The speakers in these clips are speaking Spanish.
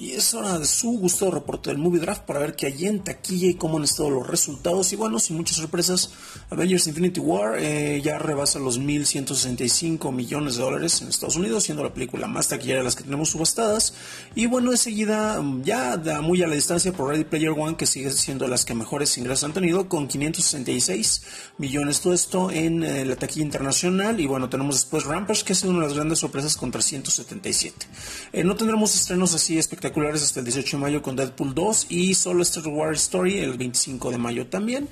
Y es hora de su gustado reporte del Movie Draft para ver qué hay en taquilla y cómo han estado los resultados. Y bueno, sin muchas sorpresas, Avengers Infinity War eh, ya rebasa los 1.165 millones de dólares en Estados Unidos, siendo la película más taquillera de las que tenemos subastadas. Y bueno, es seguida ya da muy a la distancia por Ready Player One, que sigue siendo las que mejores ingresos han tenido, con 566 millones. Todo esto en eh, la taquilla internacional. Y bueno, tenemos después Rampage, que ha sido una de las grandes sorpresas con 377. Eh, no tendremos estrenos así espectaculares hasta el 18 de mayo con Deadpool 2 y solo Star Wars Story el 25 de mayo también.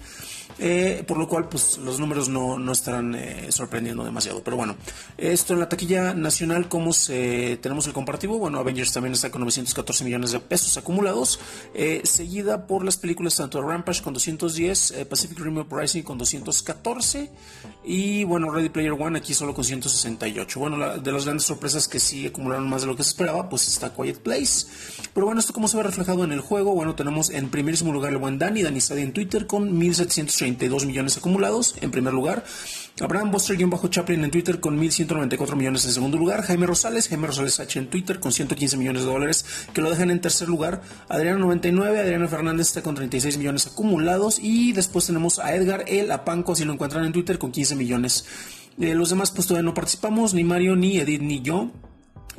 Eh, por lo cual pues los números no, no estarán eh, sorprendiendo demasiado. Pero bueno, esto en la taquilla nacional, ¿cómo se, tenemos el comparativo? Bueno, Avengers también está con 914 millones de pesos acumulados, eh, seguida por las películas tanto Rampage con 210, Pacific Rim Uprising con 214 y bueno, Ready Player One aquí solo con 168. Bueno, de las grandes sorpresas que sí acumularon más de lo que se esperaba, pues está Quiet Place. Pero bueno, esto cómo se ve reflejado en el juego, bueno, tenemos en primerísimo lugar el buen Danny, Danny Sadi en Twitter con 1730 32 millones acumulados en primer lugar. Abraham Buster-Chaplin en Twitter con 1.194 millones en segundo lugar. Jaime Rosales, Jaime Rosales H en Twitter con 115 millones de dólares que lo dejan en tercer lugar. Adriano 99, Adriano Fernández está con 36 millones acumulados. Y después tenemos a Edgar El Apanco, si lo encuentran en Twitter, con 15 millones. Eh, los demás pues todavía no participamos, ni Mario, ni Edith, ni yo.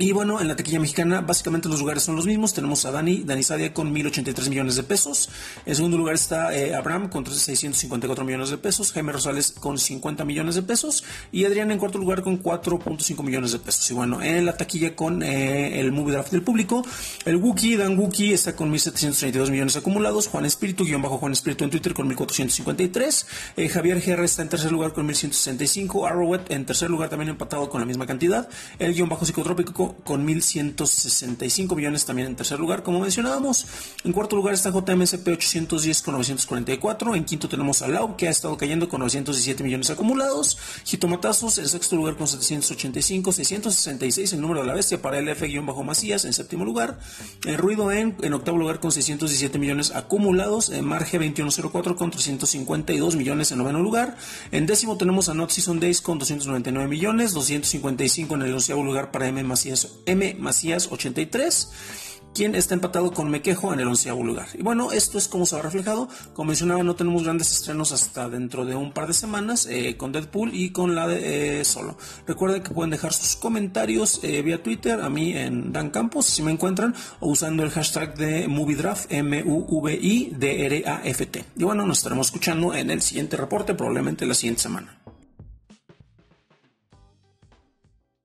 Y bueno, en la taquilla mexicana básicamente los lugares son los mismos. Tenemos a Dani, Dani Sadia con 1.083 millones de pesos. En segundo lugar está eh, Abraham con 654 millones de pesos. Jaime Rosales con 50 millones de pesos. Y Adrián en cuarto lugar con 4.5 millones de pesos. Y bueno, en la taquilla con eh, el movie draft del público, el Wookie, Dan Wookie está con 1.732 millones acumulados. Juan Espíritu, guion bajo Juan Espíritu en Twitter con 1.453. Eh, Javier Guerra está en tercer lugar con 1.165. Arrowet en tercer lugar también empatado con la misma cantidad. El guion bajo psicotrópico con 1.165 millones también en tercer lugar, como mencionábamos. En cuarto lugar está JMSP 810 con 944. En quinto tenemos a Lau, que ha estado cayendo con 917 millones acumulados. Jitomatazos en sexto lugar con 785, 666 el número de la bestia para el F-Macías en séptimo lugar. El Ruido en, en octavo lugar con 617 millones acumulados. En Marge 2104 con 352 millones en noveno lugar. En décimo tenemos a Not Season Days con 299 millones, 255 en el onceavo lugar para M Macías M. Macías 83 quien está empatado con Mequejo en el onceavo lugar. Y bueno, esto es como se ha reflejado. Como mencionaba, no tenemos grandes estrenos hasta dentro de un par de semanas eh, con Deadpool y con la de eh, Solo. Recuerden que pueden dejar sus comentarios eh, vía Twitter, a mí en Dan Campos, si me encuentran, o usando el hashtag de MovieDraft, M-U-V-I-D-R-A-F-T. Y bueno, nos estaremos escuchando en el siguiente reporte, probablemente la siguiente semana.